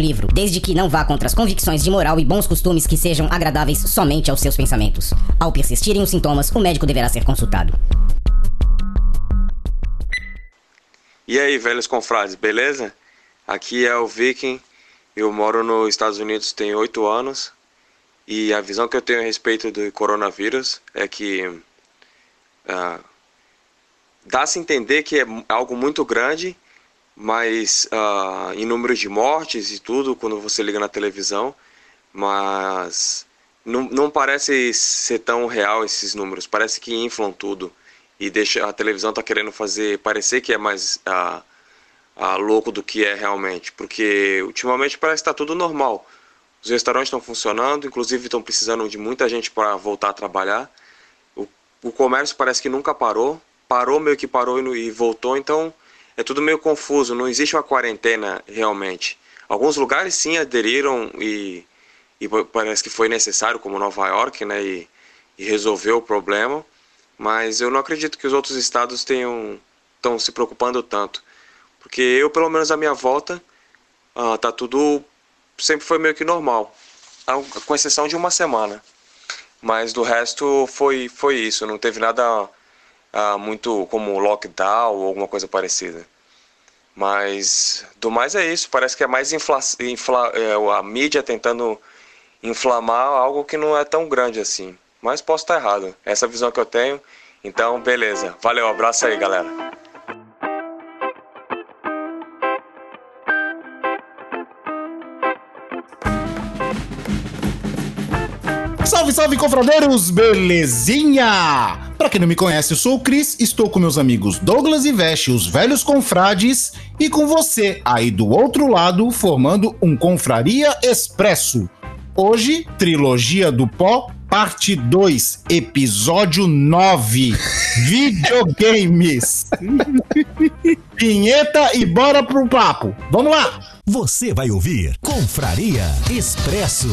livro, desde que não vá contra as convicções de moral e bons costumes que sejam agradáveis somente aos seus pensamentos. Ao persistirem os sintomas, o médico deverá ser consultado. E aí, velhos confrades, beleza? Aqui é o Viking, eu moro nos Estados Unidos tem oito anos e a visão que eu tenho a respeito do coronavírus é que uh, dá-se entender que é algo muito grande mas uh, em número de mortes e tudo quando você liga na televisão, mas não, não parece ser tão real esses números, parece que inflam tudo e deixa a televisão tá querendo fazer parecer que é mais uh, uh, louco do que é realmente, porque ultimamente parece que está tudo normal. Os restaurantes estão funcionando, inclusive estão precisando de muita gente para voltar a trabalhar. O, o comércio parece que nunca parou, parou meio que parou e, e voltou, então é tudo meio confuso, não existe uma quarentena realmente. Alguns lugares sim aderiram e, e parece que foi necessário, como Nova York, né, e, e resolveu o problema, mas eu não acredito que os outros estados tenham estão se preocupando tanto, porque eu, pelo menos a minha volta, uh, tá tudo sempre foi meio que normal, com exceção de uma semana. Mas do resto foi foi isso, não teve nada ah, muito como lockdown ou alguma coisa parecida. Mas do mais é isso, parece que é mais infla, infla, é, a mídia tentando inflamar algo que não é tão grande assim. Mas posso estar errado, essa é a visão que eu tenho. Então, beleza. Valeu, abraço aí, galera. Salve, salve, confradeiros! Belezinha? Pra quem não me conhece, eu sou o Cris, estou com meus amigos Douglas e Veste, os velhos confrades, e com você, aí do outro lado, formando um Confraria Expresso. Hoje, Trilogia do Pó, parte 2, episódio 9, videogames. Vinheta e bora pro papo. Vamos lá! Você vai ouvir Confraria Expresso.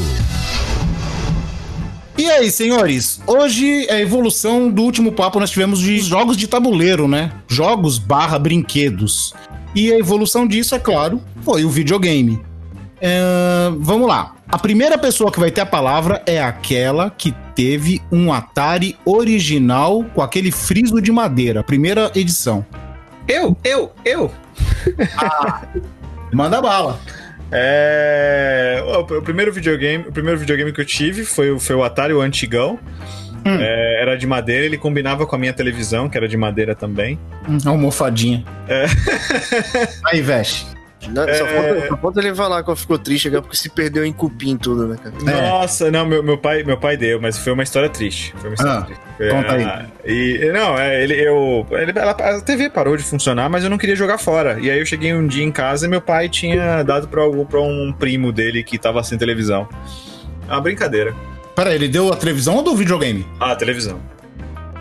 E aí, senhores? Hoje é a evolução do último papo nós tivemos de jogos de tabuleiro, né? Jogos barra brinquedos. E a evolução disso, é claro, foi o videogame. É, vamos lá. A primeira pessoa que vai ter a palavra é aquela que teve um Atari original com aquele friso de madeira, primeira edição. Eu, eu, eu. Ah, manda bala. É... O, primeiro videogame, o primeiro videogame que eu tive foi, foi o Atari, o antigão. Hum. É, era de madeira, ele combinava com a minha televisão, que era de madeira também. Hum, almofadinha. É. Aí, veste. Não, é... só, falta, só falta ele falar que ficou triste agora porque se perdeu em cupim tudo, né, cara? Nossa, não, meu, meu, pai, meu pai deu, mas foi uma história triste. Foi uma história ah, triste. Conta aí. E, não, é, ele, eu, ele, ela, a TV parou de funcionar, mas eu não queria jogar fora. E aí eu cheguei um dia em casa e meu pai tinha dado pra, pra um primo dele que tava sem televisão. É uma brincadeira. Pera, ele deu a televisão ou do videogame? Ah, a televisão.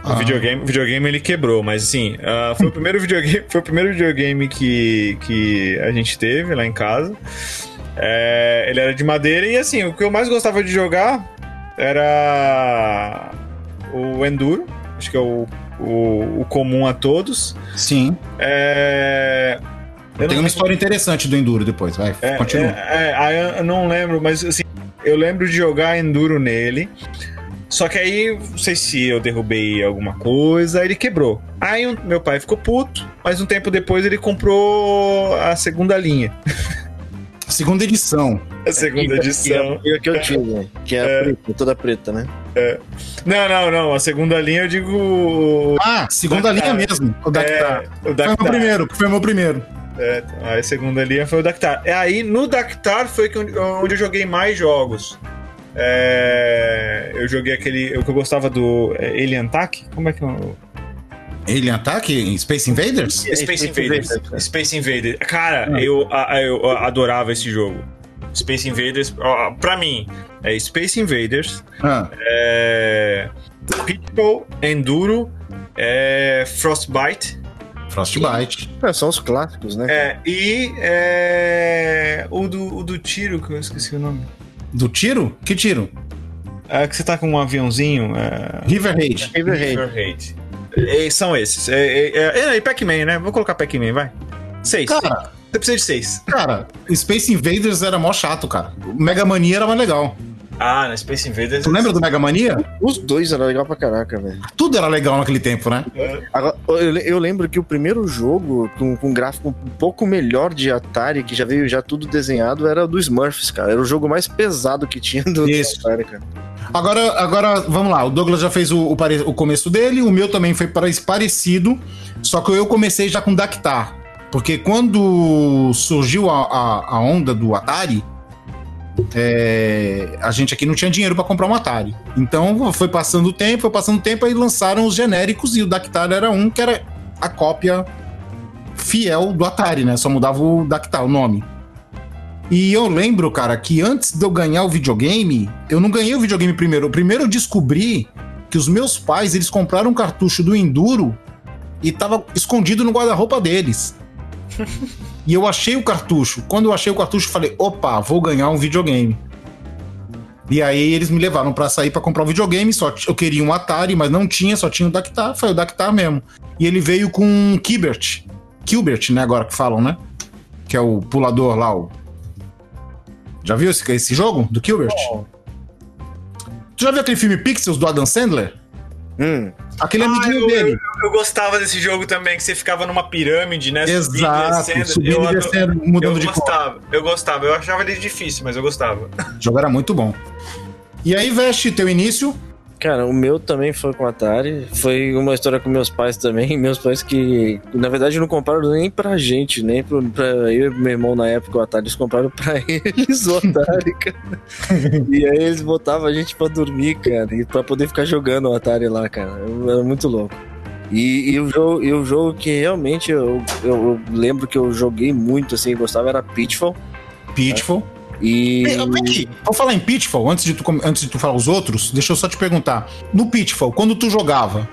O ah. videogame, o videogame ele quebrou, mas assim, uh, foi o primeiro videogame, foi o primeiro videogame que, que a gente teve lá em casa. É, ele era de madeira e assim, o que eu mais gostava de jogar era o Enduro, acho que é o, o, o comum a todos. Sim. É, eu Tem uma história interessante do Enduro depois, vai, é, continua. É, é, eu não lembro, mas assim, eu lembro de jogar Enduro nele. Só que aí, não sei se eu derrubei alguma coisa, ele quebrou. Aí um, meu pai ficou puto, mas um tempo depois ele comprou a segunda linha. Segunda edição. A segunda edição. E a que eu tive, que é, é. Preta, toda preta, né? É. Não, não, não. A segunda linha eu digo. Ah, segunda Dactar. linha mesmo. O Dactar. É, o Dactar. Foi o meu primeiro, foi o meu primeiro. É, a segunda linha foi o Dactar. É aí no Dactar foi onde eu joguei mais jogos. É, eu joguei aquele. O que eu gostava do é, Alien Attack? Como é que é o. Alien Attack? Space Invaders? Space, Space Invaders. Invaders. Space Invaders. Cara, ah. eu, eu adorava esse jogo. Space Invaders, ó, pra mim, é Space Invaders, Ah, é. Pitfall, Enduro, é. Frostbite. Frostbite. É, são os clássicos, né? É, e é, o, do, o do tiro, que eu esqueci o nome. Do tiro? Que tiro? É, que você tá com um aviãozinho. É, River Raid. River Raid. Raid. É, são esses. É, é, é, e Pac-Man, né? Vou colocar Pac-Man, vai. Seis. Cara, Você precisa de seis. cara, Space Invaders era mó chato, cara. Mega Mania era mais legal. Ah, na Space Invaders. Tu lembra do Mega Mania? Os dois eram legal pra caraca, velho. Tudo era legal naquele tempo, né? Agora, eu, le- eu lembro que o primeiro jogo com, com gráfico um pouco melhor de Atari, que já veio já tudo desenhado, era o do Smurfs, cara. Era o jogo mais pesado que tinha do, do Isso. Atari, cara. Agora, agora, vamos lá. O Douglas já fez o, o pare- o começo dele, o meu também foi pare- parecido, só que eu comecei já com Dactar. Porque quando surgiu a, a, a onda do Atari, é, a gente aqui não tinha dinheiro para comprar um Atari. Então foi passando o tempo, foi passando o tempo, aí lançaram os genéricos e o Dactar era um que era a cópia fiel do Atari, né? Só mudava o Dactar, o nome. E eu lembro, cara, que antes de eu ganhar o videogame, eu não ganhei o videogame primeiro. Primeiro eu descobri que os meus pais, eles compraram um cartucho do Enduro e tava escondido no guarda-roupa deles. E eu achei o cartucho. Quando eu achei o cartucho, eu falei: opa, vou ganhar um videogame. E aí eles me levaram pra sair pra comprar o videogame. Só eu queria um Atari, mas não tinha, só tinha o Dactar. Foi o Dactar mesmo. E ele veio com um Kibert. Kilbert, né? Agora que falam, né? Que é o pulador lá, o já viu esse, esse jogo do Gilbert? Tu já viu aquele filme Pixels do Adam Sandler? Hum. Aquele Ah, amiguinho eu, dele. eu, eu gostava desse jogo também, que você ficava numa pirâmide, né? Exato, subindo eu e ado- descendo, mudando eu de cor. gostava, eu gostava. Eu achava ele difícil, mas eu gostava. O jogo era muito bom. E aí, Veste, teu início? Cara, o meu também foi com Atari. Foi uma história com meus pais também. Meus pais que, na verdade, não compraram nem pra gente, nem pro, pra eu e meu irmão na época o Atari. Eles compraram pra eles o Atari, cara. e aí eles botavam a gente pra dormir, cara. E pra poder ficar jogando o Atari lá, cara. Era muito louco. E, e o jogo, e o jogo que realmente eu, eu, eu lembro que eu joguei muito, assim, gostava, era Pitfall. Pitfall. E. Aqui, vou falar em Pitfall, antes de, tu, antes de tu falar os outros, deixa eu só te perguntar. No Pitfall, quando tu jogava,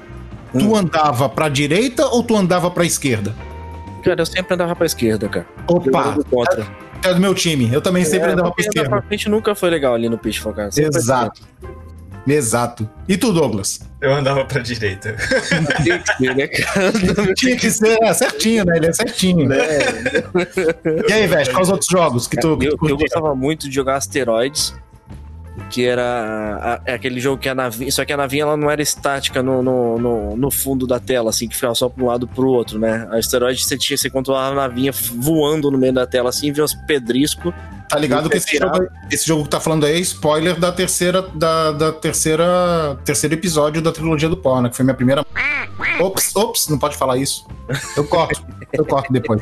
tu Hum. andava pra direita ou tu andava pra esquerda? Cara, eu sempre andava pra esquerda, cara. Opa, contra. é do meu time. Eu também sempre É, andava pra andar esquerda. pra frente nunca foi legal ali no Pitfall, cara. Sempre foi Exato. E tu, Douglas? Eu andava pra direita. assim. Tem que ser, né, cara? Tinha que ser é, certinho, né? Ele é certinho. E aí, Veste, quais os outros jogos que tu, que tu eu, eu gostava muito de jogar Asteroids, que era a- é aquele jogo que a navinha. Só que a navinha ela não era estática no, no, no, no fundo da tela, assim, que ficava só pra um lado pro outro, né? A Asteroids você, tinha, você controlava a navinha voando no meio da tela, assim, via uns pedriscos. Tá ligado que esse jogo, esse jogo que tá falando aí é spoiler da terceira, da, da terceira, terceiro episódio da trilogia do Porno, que foi minha primeira. Ops, ops, não pode falar isso. Eu corto, eu corto depois.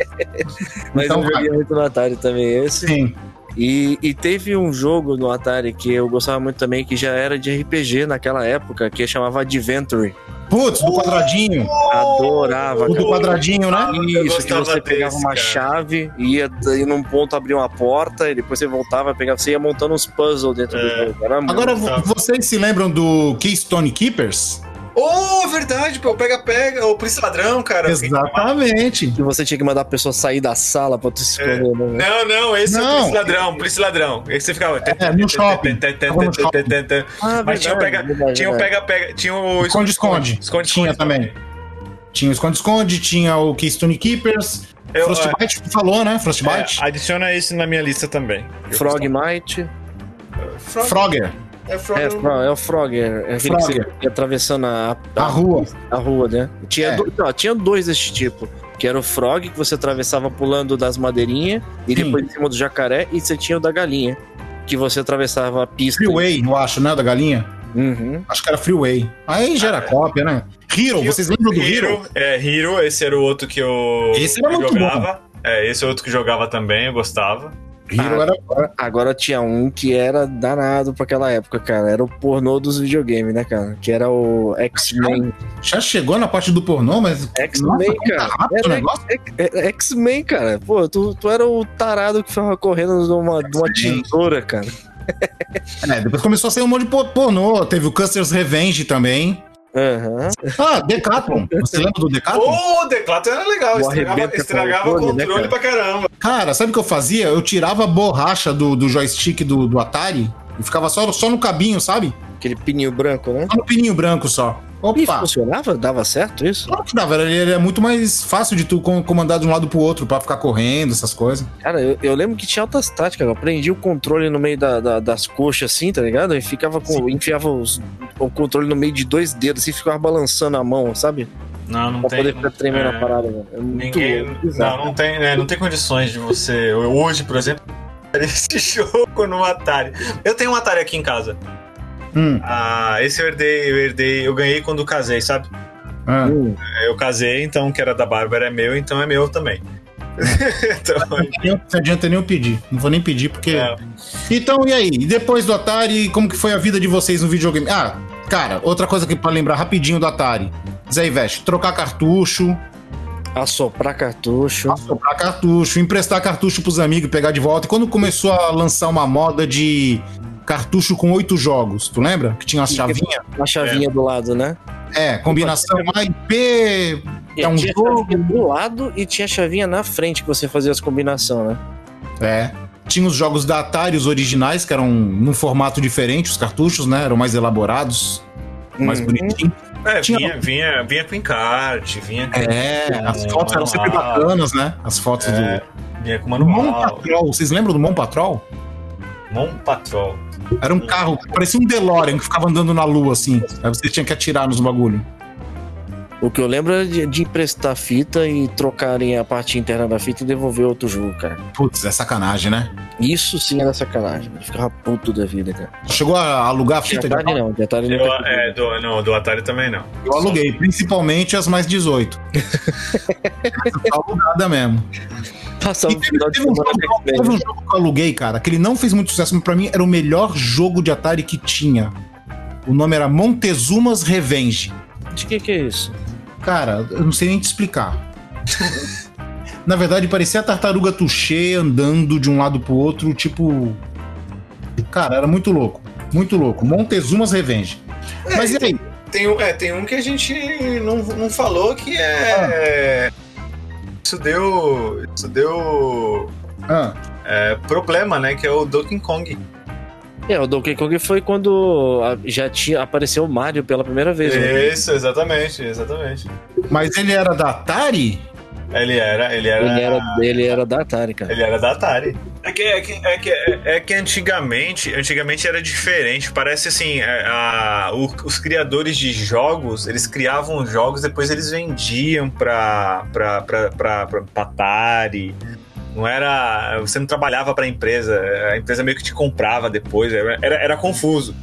Mas Então eu joguei muito no Atari também esse. Sim. E, e teve um jogo no Atari que eu gostava muito também, que já era de RPG naquela época, que chamava Adventure. Putz, do quadradinho. Adorava, O do quadradinho, né? Isso, que você pegava desse, uma cara. chave, ia ir num ponto, abrir uma porta, e depois você voltava, pegava, você ia montando uns puzzles dentro É. do jogo. Era Agora, vo- vocês se lembram do Keystone Keepers? Oh, verdade, pô. Pega-pega. O Polícia Ladrão, cara. Exatamente. que você tinha que mandar a pessoa sair da sala pra tu se esconder, né? Não, não, esse é o Não. Polícia Ladrão, Polícia Ladrão. Esse você ficava. É, no shopping. Ah, Mas tinha o pega, verdade, tinha o verdade. pega-pega, tinha o Esconde-esconde. Esconde-esconde Tinha também. Tinha o Esconde-Esconde, tinha o Keystone Keepers. Eu, Frostbite, tu falou, né? é, Frostbite. adiciona esse na minha lista também. Frogmite. gostava. Frogger, É Frog. É, Fro- é o Frogger. É aquele que Frogger. você ia atravessando a, a rua. a rua, né? Tinha, É. do- não, tinha dois desse tipo. Que era o Frog, que você atravessava pulando das madeirinhas, e Sim. depois em cima do jacaré, e você tinha o da galinha. Que você atravessava a pista. Freeway, eu acho, né? Da galinha. Uhum. Acho que era Freeway. Aí já era cópia, né? Hero, vocês lembram do Hero? É, Hero, esse era o outro que eu Esse era que muito jogava. É, esse é outro que jogava também, eu gostava. Hero Ah, era. Agora tinha um que era danado pra aquela época, cara. Era o pornô dos videogames, né, cara? Que era o X-Men. Já chegou na parte do pornô, mas. X-Men, tá cara. X- é- X-Men, cara. Pô, tu, tu era o tarado que ficava correndo numa, numa tesoura, cara. É, depois começou a sair um monte de por- pornô. Teve o Custer's Revenge também. Aham. Ah, Decathlon. Você lembra do Decathlon? Ô, o Declato era legal, O estragava, estragava controle, né, controle pra caramba. Cara, sabe o que eu fazia? Eu tirava a borracha do, do joystick do, do Atari e ficava só, só no cabinho, sabe? Aquele pininho branco, né? Só no pininho branco só. E Opa! funcionava? Dava certo isso? Claro que dava, ele, é muito mais fácil de tu com- comandar de um lado pro outro pra ficar correndo, essas coisas. Cara, eu, eu lembro que tinha altas táticas. Eu prendia o controle no meio da- da- das coxas, assim, tá ligado? E ficava com. Enfiava os- o controle no meio de dois dedos, assim, ficava balançando a mão, sabe? Não, não Pra tem. poder ficar tremendo é, a parada, velho. É muito Ninguém. bizarro. Não, não tem, né, não tem condições de você. Hoje, por exemplo, esse jogo no Atari. Eu tenho um Atari aqui em casa. Hum, Ah, esse eu herdei, eu herdei, eu ganhei quando casei, sabe? ah. Hum, Eu casei, então o que era da Bárbara é meu, então é meu também. então, Não adianta nem eu pedir. Não vou nem pedir, porque. é, Então, e aí? E depois do Atari, como que foi a vida de vocês no videogame? Ah, cara, outra coisa que pra lembrar rapidinho do Atari. Zé Ivete, trocar cartucho, assoprar cartucho. comprar cartucho, emprestar cartucho pros amigos e pegar de volta. E quando começou a lançar uma moda de cartucho com oito jogos, tu lembra? Que tinha uma chavinha? A chavinha do lado, né? É, combinação A e B. É um tinha jogo. chavinha do lado e tinha chavinha na frente que você fazia as combinações, né? É. Tinha os jogos da Atari, os originais, que eram num formato diferente, os cartuchos, né? Eram mais elaborados, mais Uhum. bonitinhos. é, Tinha- vinha, vinha, vinha com encarte, vinha com, É, as com fotos eram sempre manual, bacanas, né? As fotos É, vinha com do. Mon manual. Patrol, vocês lembram do Mon Patrol? Mon Patrol. Era um carro, parecia um DeLorean que ficava andando na lua, assim. Aí você tinha que atirar nos bagulho. O que eu lembro é de, de emprestar fita e trocarem a parte interna da fita e devolver outro jogo, cara. Putz, é sacanagem, né? Isso sim era sacanagem. Eu ficava puto da vida, cara. Chegou a alugar a fita de Atari não, de Atari Eu, nunca é, do, não, do Atari também não. Eu aluguei, principalmente as mais 18. Essa tá alugada mesmo. Passava E o teve, final de teve um jogo, teve um jogo que eu aluguei, cara, que ele não fez muito sucesso, mas pra mim era o melhor jogo de Atari que tinha. O nome era Montezuma's Revenge. De que que é isso? Cara, eu não sei nem te explicar. Na verdade, parecia a tartaruga Touché andando de um lado pro outro, tipo. Cara, era muito louco. Muito louco. Montezuma's Revenge. Mas e aí? Tem, um- é, tem um que a gente não, não falou que é. Isso deu. Isso deu. Ah, é, problema, né? Que é o Donkey Kong. É, o Donkey Kong foi quando já tinha apareceu o Mario pela primeira vez. né? Isso, exatamente, exatamente. mas ele era da Atari? Ele era, ele era. Ele era, ele era da Atari, cara. Ele era da Atari. É que, é que, é que, é que antigamente, antigamente era diferente. Parece assim, é, a- o- os criadores de jogos, eles criavam jogos, depois eles vendiam pra, pra, pra, pra, pra, pra Atari. Não era. Você não trabalhava pra empresa, a empresa meio que te comprava depois, era, era, confuso.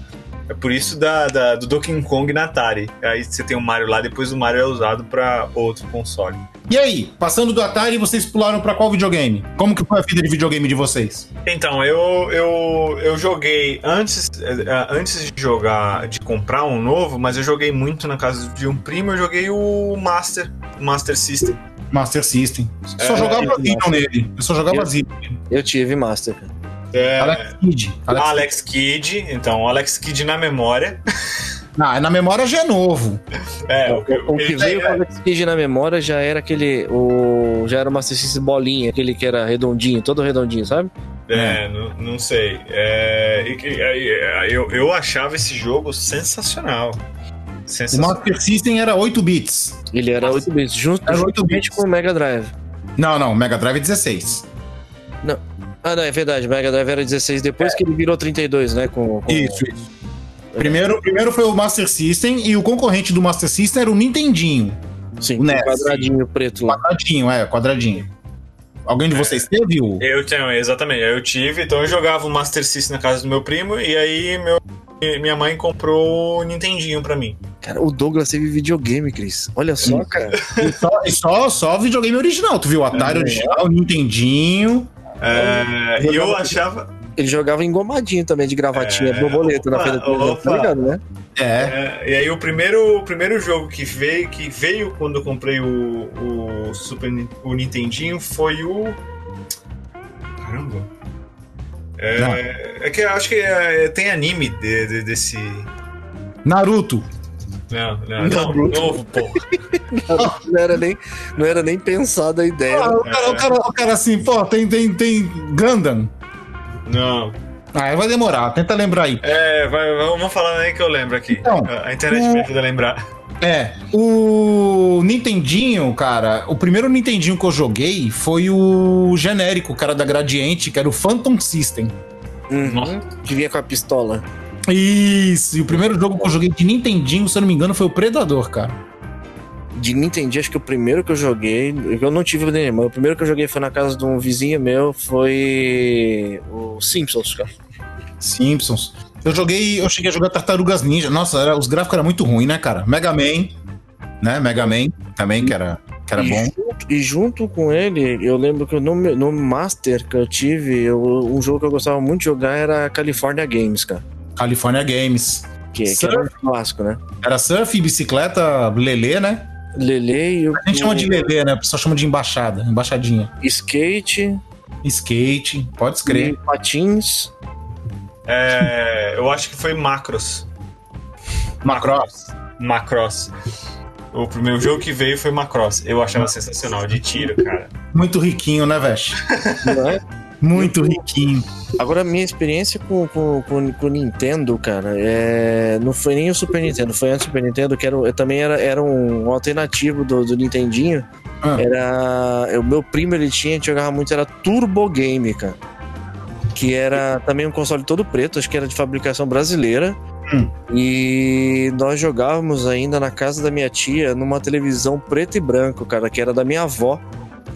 É por isso da, da- do Donkey Kong na Atari. Aí você tem o Mario lá, depois o Mario é usado pra outro console. E aí, passando do Atari, vocês pularam pra qual videogame? Como que foi a vida de videogame de vocês? Então, eu, eu, eu joguei antes, eh, antes de jogar, de comprar um novo, mas eu joguei muito na casa de um primo, eu joguei o Master, o Master System. Master System. Só É, jogava eu- Zillion nele. Eu só jogava Eu- Zillion. Eu tive Master, cara. É, Alex Kidd. Alex... Alex Kidd, então, Alex Kidd na memória. Ah, na memória já é novo. É, O, o que ele- veio com o Alex Kidd na memória já era aquele. O, já era o Master System bolinha, aquele que era redondinho, todo redondinho, sabe? É, não, não sei. É, e que- é, eu, eu achava esse jogo sensacional. O. Master System era 8 bits. Ele era 8 bits, junto, Era 8 juntamente bits. com o Mega Drive. Não, não, Mega Drive é 16. Ah, não, é verdade, o Mega Drive era 16 depois que ele virou 32, né? Com, com... Isso, isso. Primeiro, primeiro foi o Master System e o concorrente do Master System era o Nintendinho. Sim, o NES. quadradinho preto lá. Quadradinho, é, quadradinho. Alguém de vocês teve o. Eu tenho, exatamente. Eu tive, então eu jogava o Master System na casa do meu primo e aí meu, minha mãe comprou o Nintendinho pra mim. Cara, o Douglas teve videogame, Cris. Olha só, cara. E só, e só, só videogame original. Tu viu o Atari É. original, o Nintendinho. É, e eu achava. Ele jogava engomadinho também, de gravatinha, É, borboleta na opa, frente do televisão, opa. tá ligado, né? É. é, e aí o primeiro, o primeiro jogo que veio, que veio quando eu comprei o, o Super o Nintendinho foi o. Caramba. É, é que eu acho que é, tem anime de- de- desse. Naruto. Não, não, não, Naruto. novo, pô. Não era nem, não era nem pensada a ideia. Ah, o, cara, o, cara, o cara assim, pô, tem, tem, tem Gundam. Não. Ah, vai demorar, tenta lembrar aí. É, vai, vamos falar aí que eu lembro aqui. Então, a internet me ajuda a lembrar. É, o Nintendinho, cara, o primeiro Nintendinho que eu joguei foi o genérico, o cara da Gradiente, que era o Phantom System. Uhum, que vinha com a pistola. Isso, e o primeiro jogo que eu joguei de Nintendinho, se eu não me engano, foi o Predador, cara. De Nintendo, acho que o primeiro que eu joguei, eu não tive nenhuma, o primeiro que eu joguei foi na casa de um vizinho meu, foi o Simpsons, cara. Simpsons. Eu joguei, eu cheguei a jogar Tartarugas Ninja. Nossa, era- os gráficos eram muito ruins, né, cara? Mega Man, né? Mega Man também, que era, que era e, bom. Junto, e junto com ele, eu lembro que no, no Master que eu tive, eu- um jogo que eu gostava muito de jogar era California Games, cara. California Games. Que, que era um clássico, né? Era surf, bicicleta, lelê, né? Lele e o. A gente chama de lelê, né? O pessoal chama de embaixada, embaixadinha. Skate, Skate, pode escrever. patins. É, eu acho que foi Macros. Macross. Macross. O primeiro jogo que veio foi Macross. Eu achava sensacional, de tiro, cara. Muito riquinho, né, Vesh? Não é? Muito riquinho. Agora, minha experiência com, com, com, com o Nintendo, cara, é... não foi nem o Super Nintendo, foi antes do Super Nintendo, que era, eu também era, era um alternativo do, do Nintendinho. Ah. Era. O meu primo ele tinha, a gente jogava muito, era Turbo Game, cara. Que era também um console todo preto, acho que era de fabricação brasileira. Hum. E nós jogávamos ainda na casa da minha tia, numa televisão preto e branco, cara, que era da minha avó.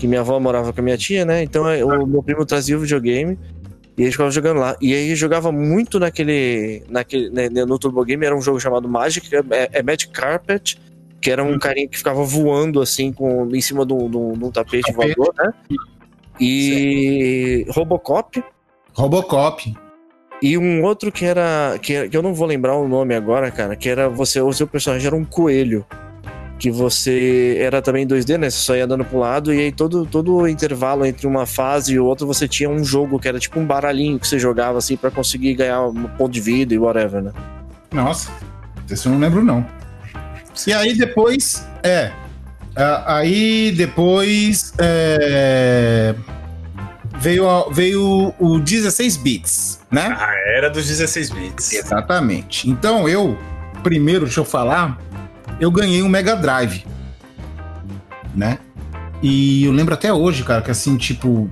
Que minha avó morava com a minha tia, né? Então eh, o meu primo trazia o videogame. E eles ficavam jogando lá. E aí jogava muito naquele. naquele né, no Turbo Game, era um jogo chamado Magic, que é, é Magic Carpet, que era um carinha que ficava voando assim com, em cima de um, tapete Tapete. voador, né? E Robocop. Robocop. E um outro que era. Que, que eu não vou lembrar o nome agora, cara, que era você, o seu personagem era um coelho. Que você era também 2D, né? Você só ia andando pro lado, e aí todo, todo o intervalo entre uma fase e outra você tinha um jogo que era tipo um baralhinho que você jogava assim pra conseguir ganhar um ponto de vida e whatever, né? Nossa, esse eu não lembro, não. E aí depois. É. a- Aí depois. é, veio, a- veio o 16 bits, né? Ah, era dos 16 bits. Exatamente. Então eu, primeiro, deixa eu falar, eu ganhei um Mega Drive, né? E eu lembro até hoje, cara, que assim, tipo,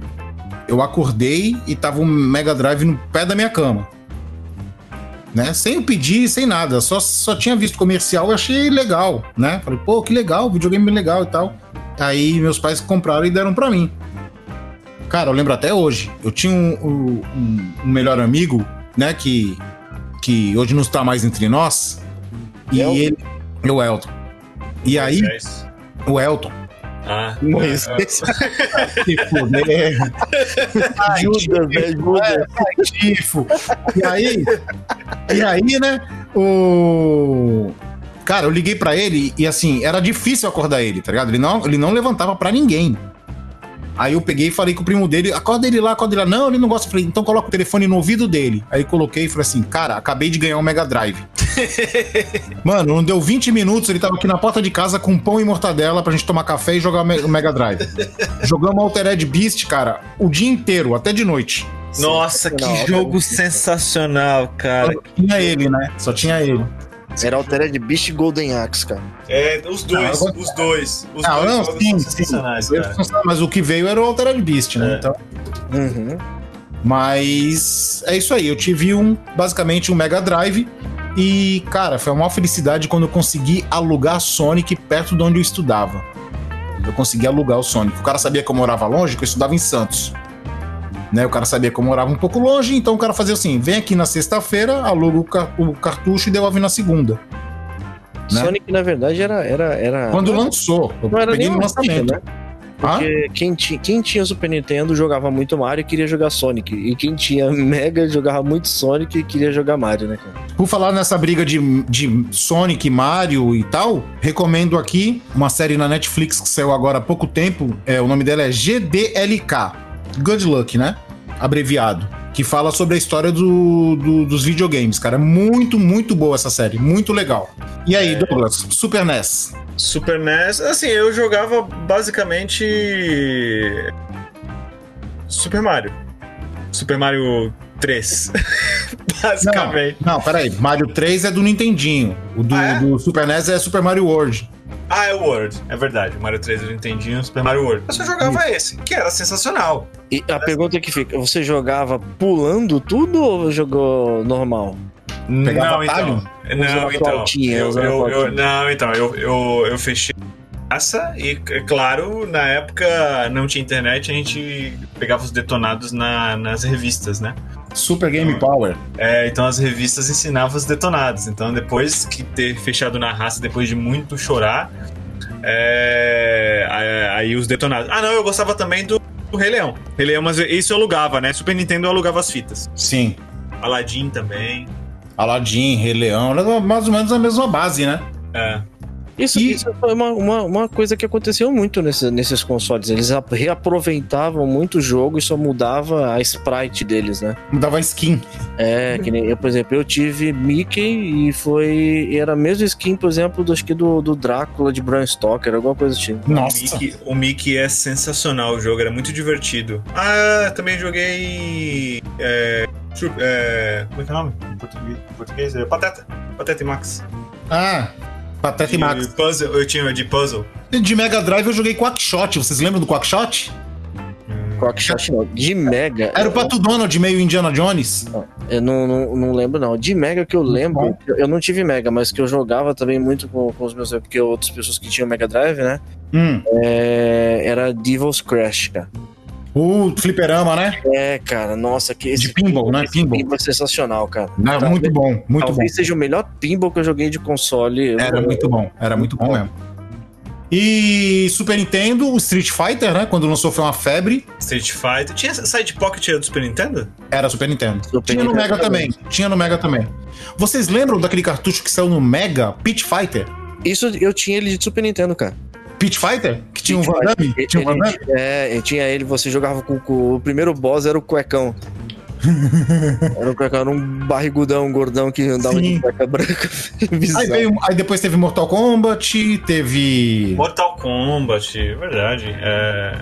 eu acordei e tava um Mega Drive no pé da minha cama. Né? Sem eu pedir, sem nada. Só, só tinha visto comercial e achei legal, né? Falei, pô, que legal, videogame legal e tal. Aí meus pais compraram e deram pra mim. Cara, eu lembro até hoje. Eu tinha um, um- um- melhor amigo, né? Que, que hoje não está mais entre nós. E Elton? ele. O Elton. E aí, É o Elton. Ah, Moisés. Se fuder. Ajuda, velho, tifo. E aí, e aí, né? O. Cara, eu liguei pra ele e assim, era difícil acordar ele, tá ligado? Ele não, ele não levantava pra ninguém. Aí eu peguei e falei com o primo dele, acorda ele lá, acorda ele lá. Não, ele não gosta. Eu falei, então coloca o telefone no ouvido dele. Aí coloquei e falei assim, cara, acabei de ganhar um Mega Drive. Mano, não deu 20 minutos, ele tava aqui na porta de casa com pão e mortadela pra gente tomar café e jogar o Me- o Mega Drive. Jogamos Altered Beast, cara, o dia inteiro, até de noite. Nossa, que jogo sensacional, cara. Só tinha ele, né? Só tinha ele. Era Altered Beast e Golden Axe, cara. É, os dois, eu os dois. Os Ah, dois não, sim, sim. sensacionais, cara. Mas o que veio era o Altered Beast, né? É. Então, Uhum. mas é isso aí. Eu tive um, basicamente, um Mega Drive. E, cara, foi uma maior felicidade quando eu consegui alugar Sonic perto de onde eu estudava. Eu consegui alugar o Sonic. O cara sabia que eu morava longe, que eu estudava em Santos. Né, o cara sabia que eu morava um pouco longe, então o cara fazia assim: vem aqui na sexta-feira, aluga o, ca- o cartucho e devolve na segunda. Né? Sonic, na verdade, era. era, era... Quando lançou, eu Não era peguei no um lançamento. né? Porque quem, quem tinha Super Nintendo jogava muito Mario e queria jogar Sonic. E quem tinha Mega jogava muito Sonic e queria jogar Mario, né, cara? Por falar nessa briga de, de Sonic, Mario e tal, recomendo aqui uma série na Netflix que saiu agora há pouco tempo. É, o nome dela é GDLK. Good Luck, né? Abreviado. Que fala sobre a história do, do- dos videogames, cara. É muito, muito boa essa série. Muito legal. E aí, Douglas? Super NES. Super NES, assim, eu jogava basicamente. Super Mario. Super Mario 3. basicamente. Não, não, peraí. Mario 3 é do Nintendinho. O do, Ah, é? do Super NES é Super Mario World. Ah, é o World. É verdade. O Mario 3 eu entendi o Super Mario World. Eu só jogava esse, que era sensacional. E a pergunta que fica: você jogava pulando tudo ou jogou normal? Pegava não, atalho? então. Não, então. Eu, eu- eu- não, então. Eu, eu, eu fechei essa e, é claro, na época não tinha internet, a gente pegava os detonados na- nas revistas, né? Super Game Power. É, então as revistas ensinavam os detonados. Então depois que ter fechado na raça, depois de muito chorar, é, aí- aí os detonados. Ah, não, eu gostava também do, do Rei Leão. Rei Leão, mas isso eu alugava, né? Super Nintendo eu alugava as fitas. Sim. Aladdin também. Aladdin, Rei Leão, mais ou menos a mesma base, né? É. Isso, E- isso foi uma, uma, uma coisa que aconteceu muito nesse- nesses consoles. Eles a- reaproveitavam muito o jogo e só mudava a sprite deles, né? Dava skin. É, que nem eu, por exemplo, eu tive Mickey e foi. Era a mesma skin, por exemplo, do, acho que do, do Drácula de Bram Stoker, alguma coisa do tipo. O Nossa. Mickey, o Mickey é sensacional o jogo, era muito divertido. Ah, também joguei. É, é, como é que é o nome? Em português, em português? É Pateta. Pateta e Max. Ah, Pateta e Max. Puzzle, eu tinha de puzzle. De Mega Drive eu joguei Quackshot. Vocês lembram do Quackshot? Quackshot não. De Mega. Era o Pato Donald meio Indiana Jones. Eu não, não, não lembro, não. De Mega que eu lembro, eu não tive Mega, mas que eu jogava também muito com, com os meus. Porque outras pessoas que tinham Mega Drive, né? Hum. É, era Devil's Crash, cara. O fliperama, né? É, cara, nossa, que esse De pinball, né? esse Pinball. pinball é sensacional, cara. Não, Talvez- muito bom, muito Talvez bom. seja o melhor pinball que eu joguei de console. Era muito bom, era muito bom mesmo. E Super Nintendo, o Street Fighter, né? Quando lançou foi uma febre. Street Fighter. Tinha Side Pocket do Super Nintendo? Era Super Nintendo. Super Tinha no Nintendo Mega também. Tinha no Mega também. Vocês lembram daquele cartucho que saiu no Mega? Pit Fighter? Isso eu tinha ele de Super Nintendo, cara. Pit Fighter? Que tinha um Pit Van Damme? Ele- Tinha um Van Damme? É, ele tinha ele, você jogava com, com- o primeiro boss era o cuecão. era o cuecão, era um barrigudão, um gordão que andava Sim. de cueca branca. Aí, veio, aí depois teve Mortal Kombat, teve. Mortal Kombat, verdade. É...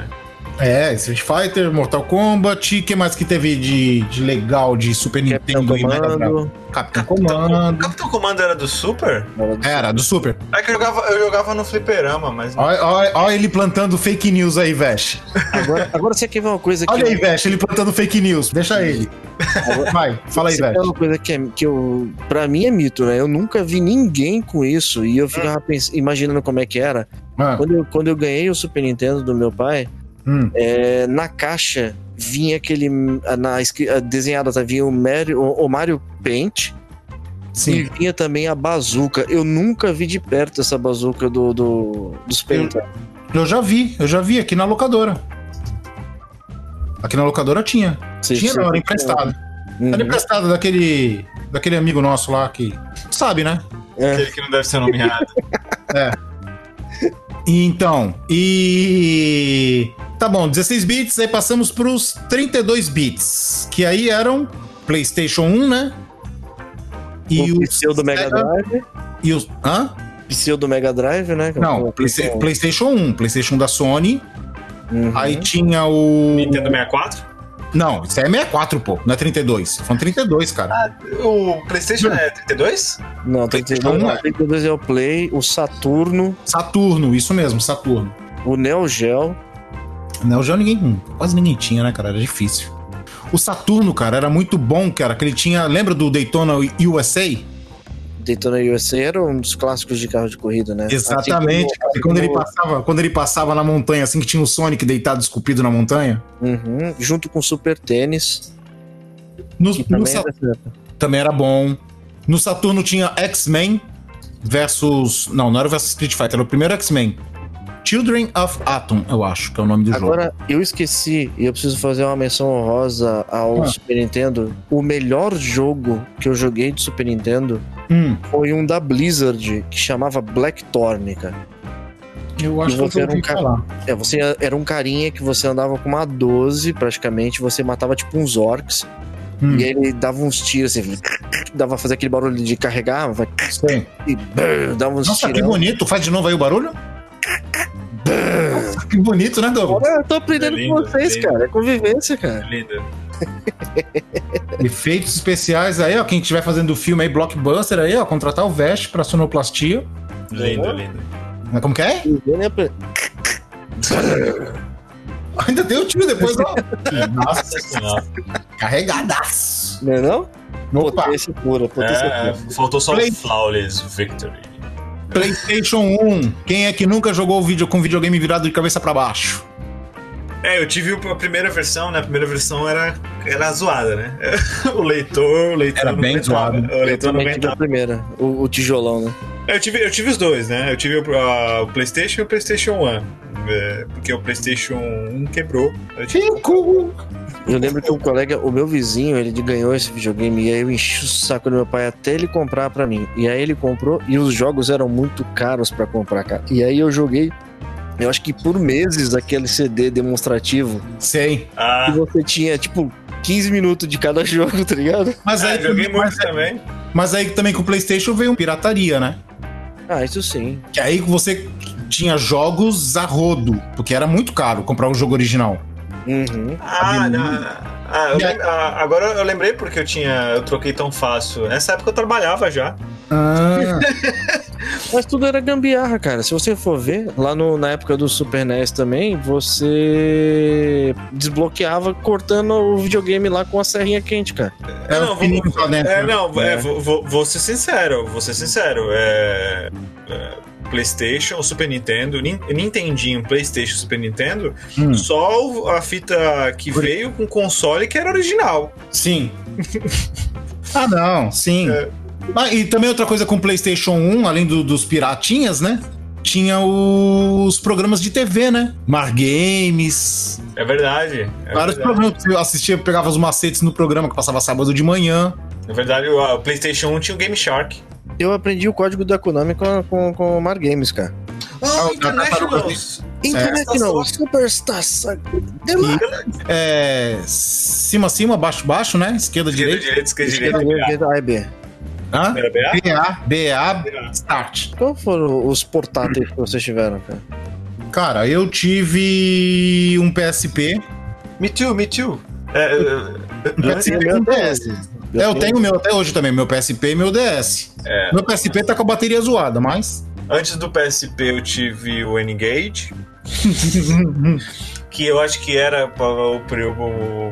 É, Street Fighter, Mortal Kombat. O que mais que teve de, de legal de Super Capitão Nintendo e Mega Drive? Comando. Capitão Capitão, Comando. Capitão Comando era do Super? Era do- Super. É que eu jogava, eu jogava no fliperama, mas. Olha, ele plantando fake news aí, Vesh. Agora, agora você quer ver uma coisa que. Olha aí, Vesh, ele plantando fake news. Deixa ele. Vai, fala aí, Vesh. uma coisa que, é, que eu. Pra mim é mito, né? Eu nunca vi ninguém com isso. E eu ficava pens- imaginando como é que era. Ah, Quando eu, quando eu ganhei o Super Nintendo do meu pai, hum. é, na caixa vinha aquele. Na, desenhada tá, vinha o Mario, o, Mario Paint. E Sim. vinha também a bazuca. Eu nunca vi de perto essa bazuca do, do, do Super Eu-. Eu já vi, eu já vi aqui na locadora. Aqui na locadora tinha. Você- tinha você- não, era emprestado. Uhum. Era emprestado daquele. daquele amigo nosso lá que. Sabe, né? É. Aquele que não deve ser nomeado. E Então, e. Tá bom, 16 bits, aí passamos pros 32 bits. Que aí eram PlayStation 1, né? E o o. pseudo Mega Drive. E os. Hã? Pseudo Mega Drive, né? Não, Playsta- PlayStation 1. PlayStation da Sony. Uhum. Aí tinha o. Nintendo 64? Não, isso aí é 64, pô. Não é 32. São 32, cara. O PlayStation é 32? Não, 32, Não, não, é. 32 é o Play, o Saturno, Saturno, isso mesmo, Saturno. o Neo Geo. Neo Geo ninguém. Quase ninguém tinha, né, cara? Era difícil. O Saturno, cara, era muito bom, cara. Que ele tinha. Lembra do Daytona USA? Daytona USA era um dos clássicos de carro de corrida, né? Exatamente. Assim cara. como- E quando ele passava, quando ele passava na montanha, assim que tinha o Sonic deitado esculpido na montanha. Uhum, junto com o Super Tênis, No, também era também era bom. No Saturno tinha X-Men versus. Não, não era o versus Street Fighter, era o primeiro X-Men. Children of Atom, eu acho que é o nome do jogo. Agora, eu esqueci e eu preciso fazer uma menção honrosa ao Ah. Super Nintendo. O melhor jogo que eu joguei de Super Nintendo Hum, foi um da Blizzard que chamava Blackthorn, cara. eu acho que eu você era um cara- falar. É, você era um carinha que você andava com uma 12, praticamente, você matava tipo uns orcs, Hum, e ele dava uns tiros assim, dava fazer aquele barulho de carregar, vai, e brrr, dava uns Nossa, que tirão. bonito. Faz de novo aí o barulho? Nossa, que bonito, né, Douglas? Olha, eu tô aprendendo É lindo, com vocês, lindo. cara. É convivência, cara. Linda. Efeitos especiais aí, ó. Quem estiver fazendo filme aí, blockbuster aí, ó. Contratar o Vest pra sonoplastia. Lindo, lindo. Mas Como que é? É Ainda tem o tio depois, ó. Nossa, Sensacional. carregadaço. Não é não? Opa, Potência pura, potência É, pura. faltou só Play- o Flawless Victory. PlayStation 1. Quem é que nunca jogou o vídeo com videogame virado de cabeça pra baixo? É, eu tive a primeira versão, né? A primeira versão era, era zoada, né? O leitor, o leitor Era não bem aguentava. zoado. O Eu leitor não também tive a primeira, o, o tijolão, né? Eu tive, eu tive os dois, né? Eu tive o, a- o PlayStation e o PlayStation 1. é, porque o PlayStation 1 quebrou. Eu tive- Fico. Eu lembro que um colega, o meu vizinho, ele ganhou esse videogame e aí eu enchi o saco do meu pai até ele comprar pra mim. E aí ele comprou e os jogos eram muito caros pra comprar, cara. E aí eu joguei, eu acho que por meses aquele CD demonstrativo Sei. Ah, e você tinha tipo 15 minutos de cada jogo, tá ligado? Mas ah, aí, joguei mas, muito também. mas aí também com o PlayStation veio pirataria, né? Ah, isso sim. Que aí você tinha jogos a rodo, porque era muito caro comprar o jogo original. Uhum. Ah, não. Ah, eu ah, agora eu lembrei porque eu tinha. Eu troquei tão fácil. Nessa época eu trabalhava já. Ah, Mas tudo era gambiarra, cara. Se você for ver, lá no- na época do Super NES também, você desbloqueava cortando o videogame lá com a serrinha quente, cara. era não, vou-. É, né? não, É. é, vou, vou- vou ser sincero, vou ser sincero. É, é, PlayStation, Super Nintendo, Nin- Nintendinho, PlayStation, Super Nintendo, Hum, só a fita que veio com console que era original. sim. ah, não, sim. É. Ah, e também outra coisa com o PlayStation 1, além do- dos piratinhas, né? Tinha os programas de TV, né? Mar Games. É verdade. É vários verdade. programas você assistia, pegava os macetes no programa que passava sábado de manhã. Na verdade, o, o PlayStation 1 tinha o Game Shark. Eu aprendi o código da Konami com, com, com o Mar Games, cara. Ah, o International. International Superstar Saga. É, cima, cima, baixo, baixo, né? Esquerda, Esquerda, direita. direita, esquerda, direita. A e B. Hã? BA? BA, BA, Start. Qual foram os portáteis que vocês tiveram, cara? Cara, eu tive um PSP. Me too, me too. É, é, Um PSP DS. É, eu tenho o meu até hoje também, meu PSP e meu DS. é, Meu PSP tá com a bateria zoada, mas. antes do PSP eu tive o N-Gage, que eu acho que era o, o-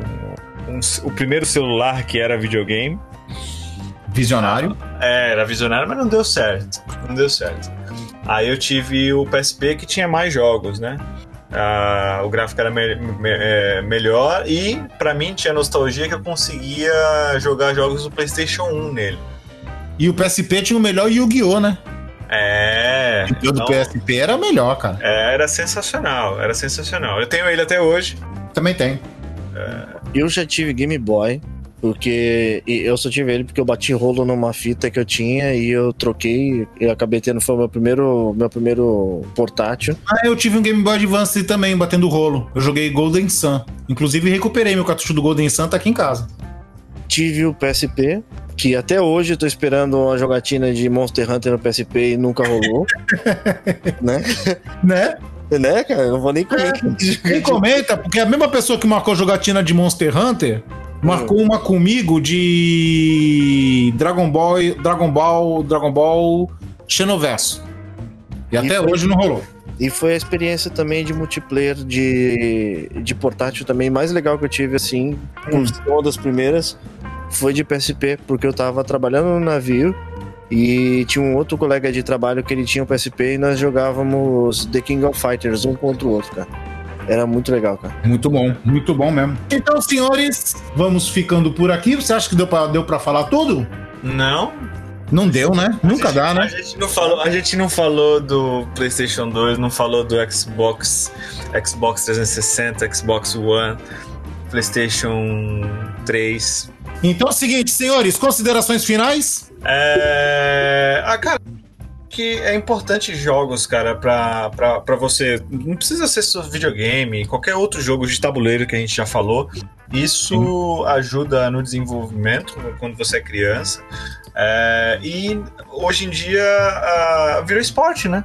um- o primeiro celular que era videogame. Visionário. É, era visionário, mas não deu certo. Não deu certo. Aí eu tive o PSP que tinha mais jogos, né? Ah, o gráfico era me- me- é, melhor e pra mim tinha nostalgia que eu conseguia jogar jogos do PlayStation 1 nele. E o PSP tinha o melhor Yu-Gi-Oh, né? É. O Yu-Gi-Oh do então, PSP era melhor, cara. era sensacional, era sensacional. Eu tenho ele até hoje. Também tem. Eu já tive Game Boy, porque eu só tive ele porque eu bati rolo numa fita que eu tinha e eu troquei. Eu acabei tendo foi o meu primeiro, meu primeiro portátil. Ah, eu tive um Game Boy Advance também, batendo rolo. Eu joguei Golden Sun. Inclusive, recuperei meu cartucho do Golden Sun, tá aqui em casa. Tive o PSP, que até hoje eu tô esperando uma jogatina de Monster Hunter no PSP e nunca rolou. né? Né? Né, cara? Eu não vou nem comentar. Quem comenta, porque a mesma pessoa que marcou jogatina de Monster Hunter marcou uma comigo de Dragon Ball, Dragon Ball, Dragon Ball Xenoverso. E até foi- hoje não rolou. E foi a experiência também de multiplayer de, de portátil também mais legal que eu tive, assim, por ser uma das primeiras, foi de PSP, porque eu tava trabalhando no navio e tinha um outro colega de trabalho que ele tinha o PSP e nós jogávamos The King of Fighters um contra o outro, cara. Era muito legal, cara. Muito bom, muito bom mesmo. Então, senhores, vamos ficando por aqui. Você acha que deu pra, deu pra falar tudo? Não, Não deu, né? Nunca dá, A né? gente, não falou, a gente não falou do PlayStation 2, não falou do Xbox, Xbox 360, Xbox One, PlayStation 3. Então é o seguinte, senhores, considerações finais? É. Ah, cara. Que é importante jogos, cara, pra, pra, pra você. Não precisa ser só videogame, qualquer outro jogo de tabuleiro que a gente já falou. Isso ajuda no desenvolvimento quando você é criança. É, e hoje em dia ah, virou esporte, né?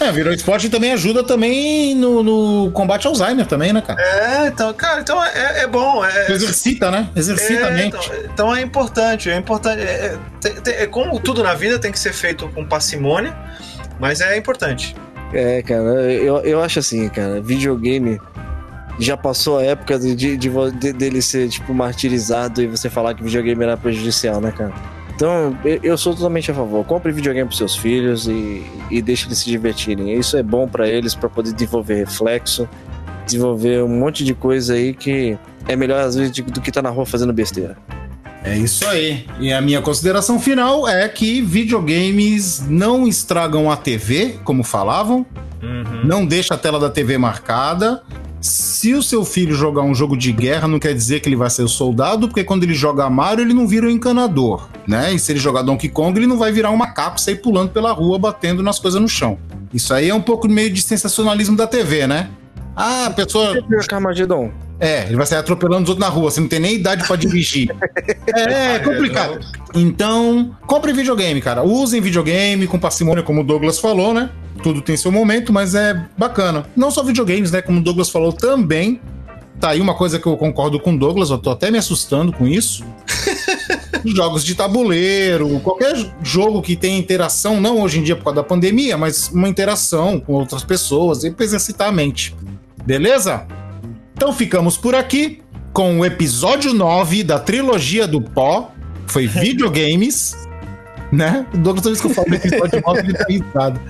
É, virou esporte e também ajuda também no, no combate ao Alzheimer também, né, cara? É, então, cara, então é, é bom. É, Exercita, né? Exercita a É, mente. então, então é importante, é importante. É, é, é como tudo na vida tem que ser feito com parcimônia, mas é importante. É, cara, eu, eu acho assim, cara, videogame já passou a época de, de, de de- dele ser, tipo, martirizado e você falar que videogame era prejudicial, né, cara? Então, eu, sou totalmente a favor. Compre videogame pros seus filhos e, e deixe eles se divertirem. Isso é bom pra eles, pra poder desenvolver reflexo, desenvolver um monte de coisa aí que é melhor, às vezes, do que tá na rua fazendo besteira. É isso aí. E a minha consideração final é que videogames não estragam a TV, como falavam, Uhum. não deixa a tela da TV marcada. Se o seu filho jogar um jogo de guerra, não quer dizer que ele vai ser o soldado, porque quando ele joga Mario, ele não vira um encanador, né? E se ele jogar Donkey Kong, ele não vai virar um macaco sair pulando pela rua, batendo nas coisas no chão. Isso aí é um pouco meio de sensacionalismo da TV, né? Ah, a pessoa. Carmageddon. É, ele vai sair atropelando os outros na rua, você não tem nem idade pra dirigir. É, é complicado. Então, compre videogame, cara. Usem videogame com parcimônia, como o Douglas falou, né? Tudo tem seu momento, mas é bacana. Não só videogames, né? Como o Douglas falou também. Tá aí uma coisa que eu concordo com o Douglas, eu tô até me assustando com isso. Jogos de tabuleiro, qualquer jogo que tenha interação, não hoje em dia por causa da pandemia, mas uma interação com outras pessoas e pra exercitar a mente. Beleza? Então ficamos por aqui com o episódio 9 da trilogia do pó. Foi videogames, né? O Douglas, toda vez que eu falo do episódio 9, ele tá irritado.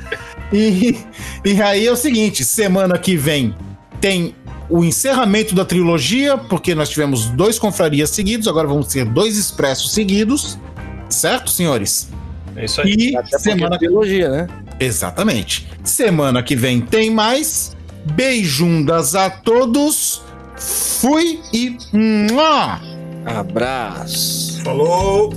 E, e aí é o seguinte: semana que vem tem o encerramento da trilogia, porque nós tivemos dois confrarias seguidos, agora vamos ter dois expressos seguidos. Certo, senhores? É isso aí. E Até semana é trilogia, né? Exatamente. Semana que vem tem mais. Beijundas a todos. Fui e. Mua! Abraço. Falou!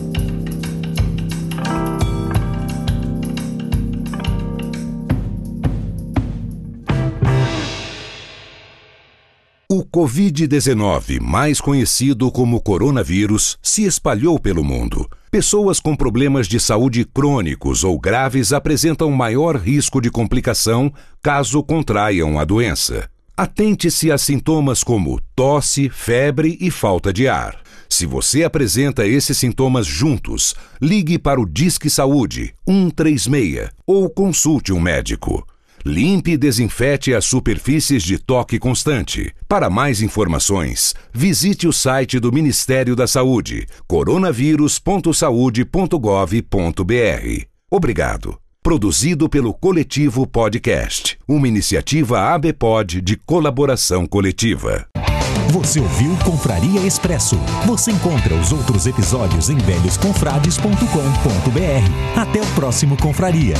O Covid-19, mais conhecido como coronavírus, se espalhou pelo mundo. Pessoas com problemas de saúde crônicos ou graves apresentam maior risco de complicação caso contraiam a doença. Atente-se a sintomas como tosse, febre e falta de ar. Se você apresenta esses sintomas juntos, ligue para o Disque Saúde 136 ou consulte um médico. Limpe e desinfete as superfícies de toque constante. Para mais informações, visite o site do Ministério da Saúde, coronavírus.saude.gov.br. Obrigado. Produzido pelo Coletivo Podcast, uma iniciativa ABPOD de colaboração coletiva. Você ouviu Confraria Expresso. Você encontra os outros episódios em velhosconfrades.com.br. Até o próximo Confraria.